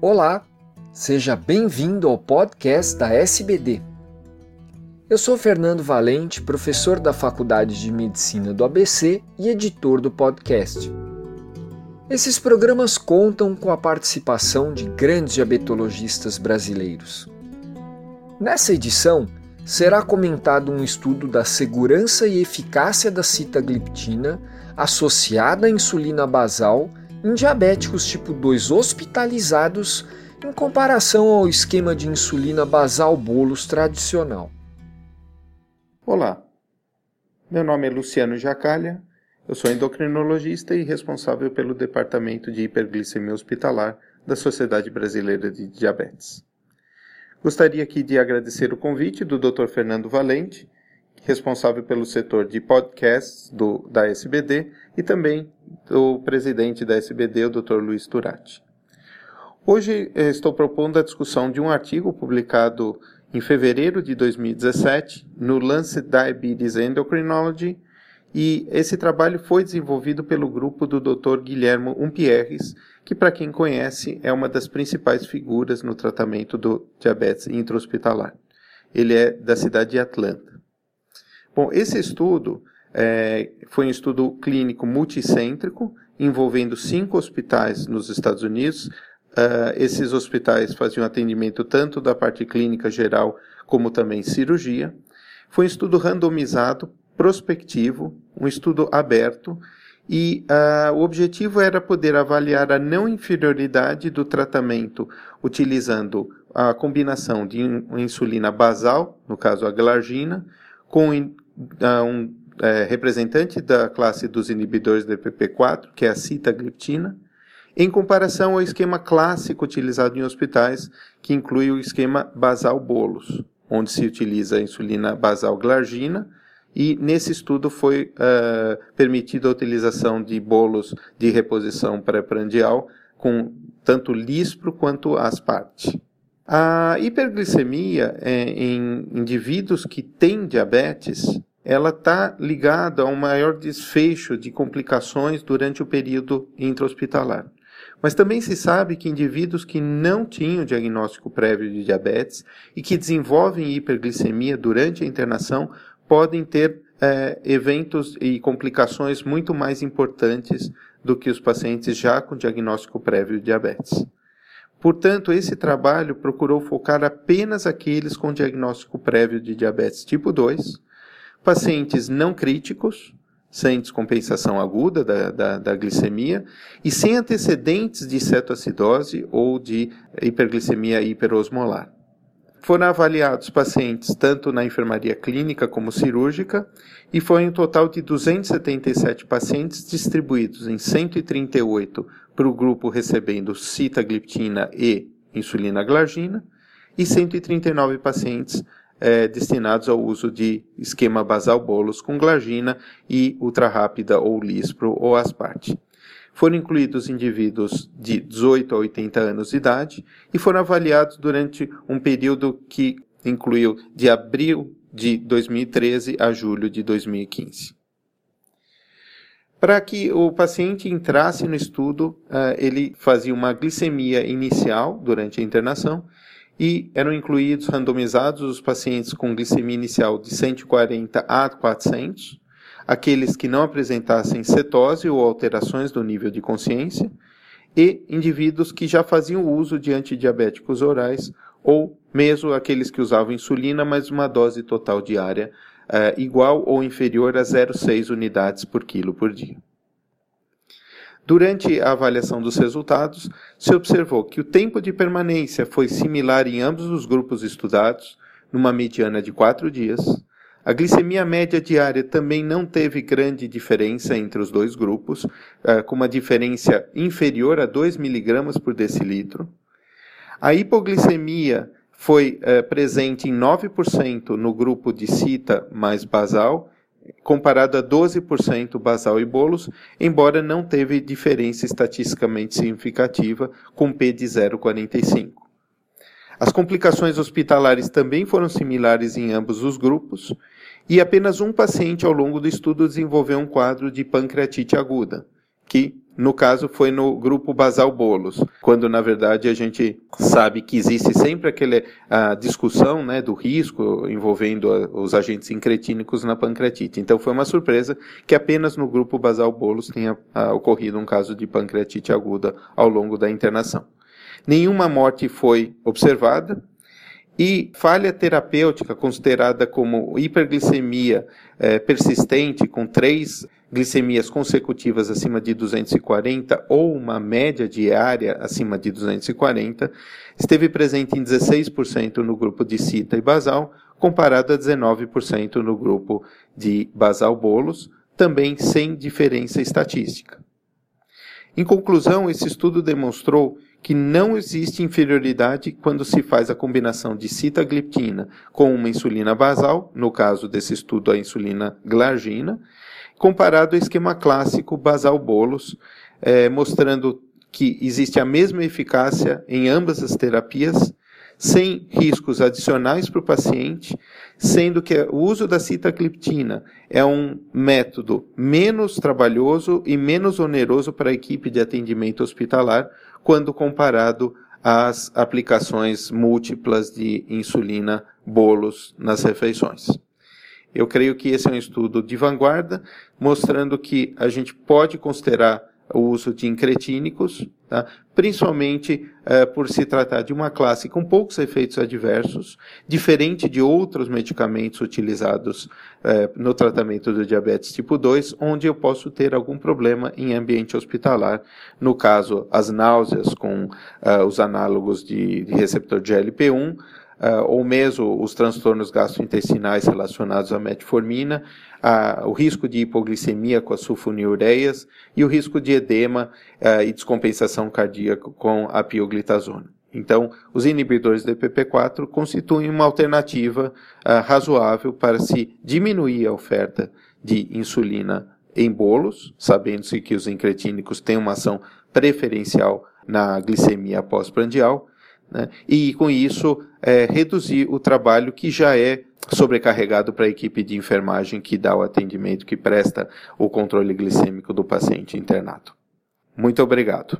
Olá, seja bem-vindo ao podcast da SBD. Eu sou Fernando Valente, professor da Faculdade de Medicina do ABC e editor do podcast. Esses programas contam com a participação de grandes diabetologistas brasileiros. Nessa edição, será comentado um estudo da segurança e eficácia da sitagliptina associada à insulina basal em diabéticos tipo 2 hospitalizados em comparação ao esquema de insulina basal bolos tradicional. Olá, meu nome é Luciano Jacalha, eu sou endocrinologista e responsável pelo Departamento de Hiperglicemia Hospitalar da Sociedade Brasileira de Diabetes. Gostaria aqui de agradecer o convite do Dr. Fernando Valente, responsável pelo setor de podcasts do, da SBD, e também do presidente da SBD, o Dr. Luiz Turati. Hoje eh, estou propondo a discussão de um artigo publicado em fevereiro de 2017 no Lancet Diabetes Endocrinology e esse trabalho foi desenvolvido pelo grupo do Dr. Guilhermo Umpierres, que para quem conhece é uma das principais figuras no tratamento do diabetes intra-hospitalar. Ele é da cidade de Atlanta. Bom, esse estudo é, foi um estudo clínico multicêntrico, envolvendo cinco hospitais nos Estados Unidos. Uh, esses hospitais faziam atendimento tanto da parte clínica geral como também cirurgia. Foi um estudo randomizado, prospectivo, um estudo aberto, e uh, o objetivo era poder avaliar a não inferioridade do tratamento utilizando a combinação de insulina basal, no caso a glargina, com um é, representante da classe dos inibidores do EPP4, que é a citagliptina, em comparação ao esquema clássico utilizado em hospitais, que inclui o esquema basal bolos, onde se utiliza a insulina basal glargina, e nesse estudo foi uh, permitida a utilização de bolos de reposição pré-prandial com tanto lispro quanto asparte. A hiperglicemia é, em indivíduos que têm diabetes, ela está ligada a um maior desfecho de complicações durante o período intra-hospitalar. Mas também se sabe que indivíduos que não tinham diagnóstico prévio de diabetes e que desenvolvem hiperglicemia durante a internação podem ter é, eventos e complicações muito mais importantes do que os pacientes já com diagnóstico prévio de diabetes. Portanto, esse trabalho procurou focar apenas aqueles com diagnóstico prévio de diabetes tipo 2, pacientes não críticos, sem descompensação aguda da, da, da, glicemia e sem antecedentes de cetoacidose ou de hiperglicemia hiperosmolar. Foram avaliados pacientes tanto na enfermaria clínica como cirúrgica e foi um total de 277 pacientes distribuídos em 138 para o grupo recebendo citagliptina e insulina glargina e 139 pacientes é, destinados ao uso de esquema basal bolos com glargina e ultra-rápida ou lispro ou asparte. Foram incluídos indivíduos de 18 a 80 anos de idade e foram avaliados durante um período que incluiu de abril de 2013 a julho de 2015. Para que o paciente entrasse no estudo, uh, ele fazia uma glicemia inicial durante a internação e eram incluídos randomizados os pacientes com glicemia inicial de 140 a 400, aqueles que não apresentassem cetose ou alterações do nível de consciência, e indivíduos que já faziam uso de antidiabéticos orais, ou mesmo aqueles que usavam insulina, mas uma dose total diária uh, igual ou inferior a 0,6 unidades por quilo por dia. Durante a avaliação dos resultados, se observou que o tempo de permanência foi similar em ambos os grupos estudados, numa mediana de quatro dias, a glicemia média diária também não teve grande diferença entre os dois grupos, eh, com uma diferença inferior a 2 mg por decilitro. A hipoglicemia foi eh, presente em 9% no grupo de cita mais basal, comparado a 12% basal e bolos, embora não teve diferença estatisticamente significativa, com P de 0,45. As complicações hospitalares também foram similares em ambos os grupos, e apenas um paciente ao longo do estudo desenvolveu um quadro de pancreatite aguda, que no caso, foi no grupo basal bolos, quando na verdade a gente sabe que existe sempre aquela a discussão né, do risco envolvendo os agentes incretínicos na pancreatite. Então foi uma surpresa que apenas no grupo basal bolos tenha ocorrido um caso de pancreatite aguda ao longo da internação. Nenhuma morte foi observada, e falha terapêutica considerada como hiperglicemia é, persistente, com três glicemias consecutivas acima de 240 ou uma média diária acima de 240, esteve presente em 16% no grupo de cita e basal, comparado a 19% no grupo de basal bolos, também sem diferença estatística. Em conclusão, esse estudo demonstrou que não existe inferioridade quando se faz a combinação de citagliptina com uma insulina basal, no caso desse estudo a insulina glargina, comparado ao esquema clássico basal-bolos, é, mostrando que existe a mesma eficácia em ambas as terapias, sem riscos adicionais para o paciente, sendo que o uso da citagliptina é um método menos trabalhoso e menos oneroso para a equipe de atendimento hospitalar, quando comparado às aplicações múltiplas de insulina bolos nas refeições. Eu creio que esse é um estudo de vanguarda, mostrando que a gente pode considerar o uso de incretínicos, tá? principalmente eh, por se tratar de uma classe com poucos efeitos adversos, diferente de outros medicamentos utilizados eh, no tratamento do diabetes tipo 2, onde eu posso ter algum problema em ambiente hospitalar, no caso, as náuseas com eh, os análogos de, de receptor de GLP-1, uh, ou mesmo os transtornos gastrointestinais relacionados à metformina, uh, o risco de hipoglicemia com as sulfonilureias e o risco de edema uh, e descompensação cardíaca com a pioglitazona. Então, os inibidores do EPP4 constituem uma alternativa uh, razoável para se diminuir a oferta de insulina em bolos, sabendo-se que os incretínicos têm uma ação preferencial na glicemia pós-prandial, né? e com isso é, reduzir o trabalho que já é sobrecarregado para a equipe de enfermagem que dá o atendimento, que presta o controle glicêmico do paciente internado. Muito obrigado.